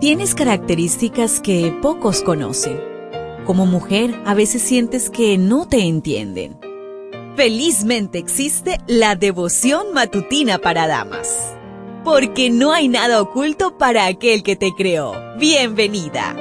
Tienes características que pocos conocen. Como mujer, a veces sientes que no te entienden. Felizmente existe la devoción matutina para damas. Porque no hay nada oculto para aquel que te creó. Bienvenida.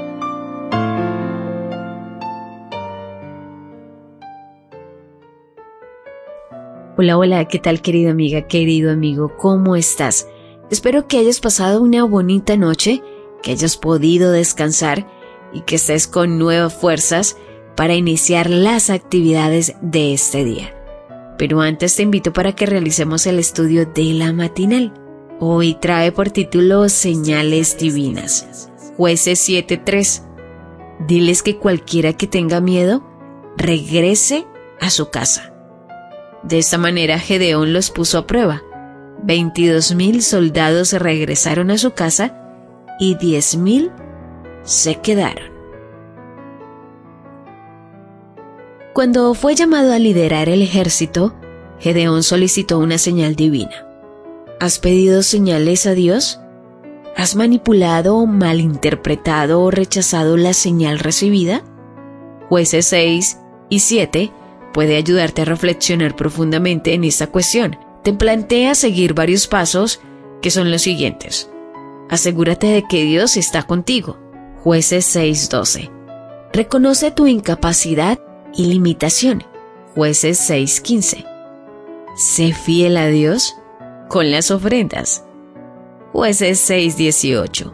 Hola, hola, ¿qué tal querida amiga, querido amigo? ¿Cómo estás? Espero que hayas pasado una bonita noche que hayas podido descansar y que estés con nuevas fuerzas para iniciar las actividades de este día. Pero antes te invito para que realicemos el estudio de la matinal. Hoy trae por título Señales Divinas. Jueces 7.3. Diles que cualquiera que tenga miedo, regrese a su casa. De esta manera Gedeón los puso a prueba. 22.000 soldados regresaron a su casa y diez mil se quedaron. Cuando fue llamado a liderar el ejército, Gedeón solicitó una señal divina. ¿Has pedido señales a Dios? ¿Has manipulado, malinterpretado o rechazado la señal recibida? Jueces 6 y 7 puede ayudarte a reflexionar profundamente en esta cuestión. Te plantea seguir varios pasos que son los siguientes. Asegúrate de que Dios está contigo. Jueces 6:12. Reconoce tu incapacidad y limitación. Jueces 6:15. Sé fiel a Dios con las ofrendas. Jueces 6:18.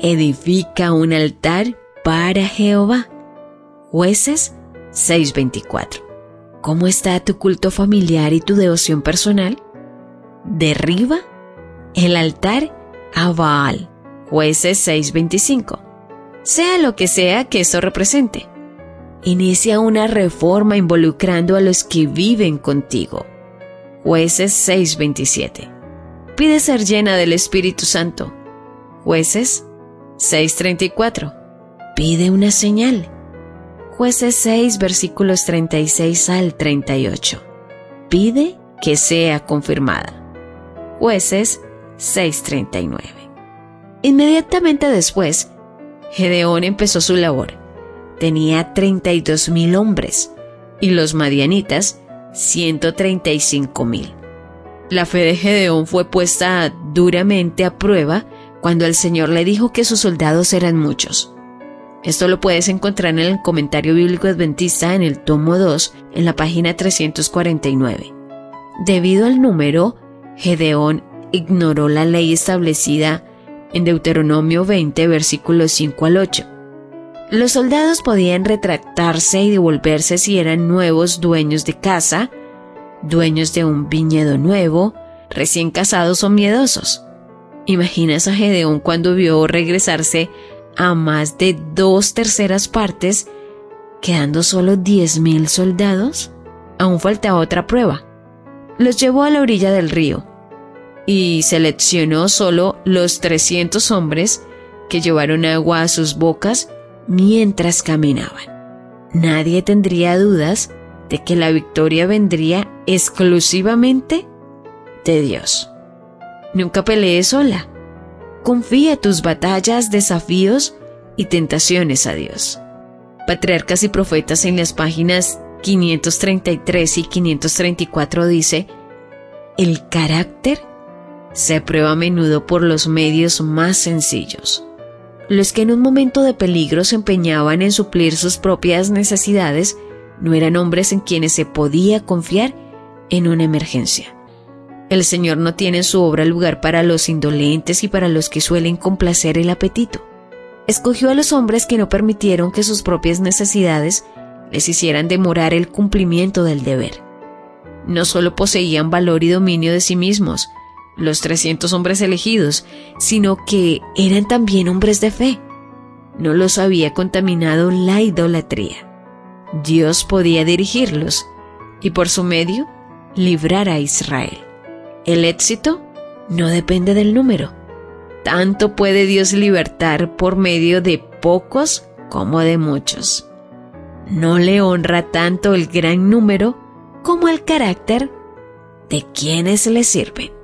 Edifica un altar para Jehová. Jueces 6:24. ¿Cómo está tu culto familiar y tu devoción personal? Derriba el altar a Baal. Jueces 6:25. Sea lo que sea que esto represente. Inicia una reforma involucrando a los que viven contigo. Jueces 6:27. Pide ser llena del Espíritu Santo. Jueces 6:34. Pide una señal. Jueces 6 versículos 36 al 38. Pide que sea confirmada. Jueces 6:39. Inmediatamente después, Gedeón empezó su labor. Tenía 32.000 hombres y los madianitas 135.000. La fe de Gedeón fue puesta duramente a prueba cuando el Señor le dijo que sus soldados eran muchos. Esto lo puedes encontrar en el comentario bíblico adventista en el tomo 2, en la página 349. Debido al número, Gedeón ignoró la ley establecida en Deuteronomio 20, versículos 5 al 8. Los soldados podían retractarse y devolverse si eran nuevos dueños de casa, dueños de un viñedo nuevo, recién casados o miedosos. ¿Imaginas a Gedeón cuando vio regresarse a más de dos terceras partes, quedando solo diez mil soldados? Aún falta otra prueba. Los llevó a la orilla del río y seleccionó solo los 300 hombres que llevaron agua a sus bocas mientras caminaban. Nadie tendría dudas de que la victoria vendría exclusivamente de Dios. Nunca pelees sola. Confía tus batallas, desafíos y tentaciones a Dios. Patriarcas y Profetas en las páginas 533 y 534 dice, el carácter se prueba a menudo por los medios más sencillos. Los que en un momento de peligro se empeñaban en suplir sus propias necesidades no eran hombres en quienes se podía confiar en una emergencia. El Señor no tiene en su obra lugar para los indolentes y para los que suelen complacer el apetito. Escogió a los hombres que no permitieron que sus propias necesidades les hicieran demorar el cumplimiento del deber. No solo poseían valor y dominio de sí mismos, los 300 hombres elegidos, sino que eran también hombres de fe. No los había contaminado la idolatría. Dios podía dirigirlos y por su medio librar a Israel. El éxito no depende del número. Tanto puede Dios libertar por medio de pocos como de muchos. No le honra tanto el gran número como el carácter de quienes le sirven.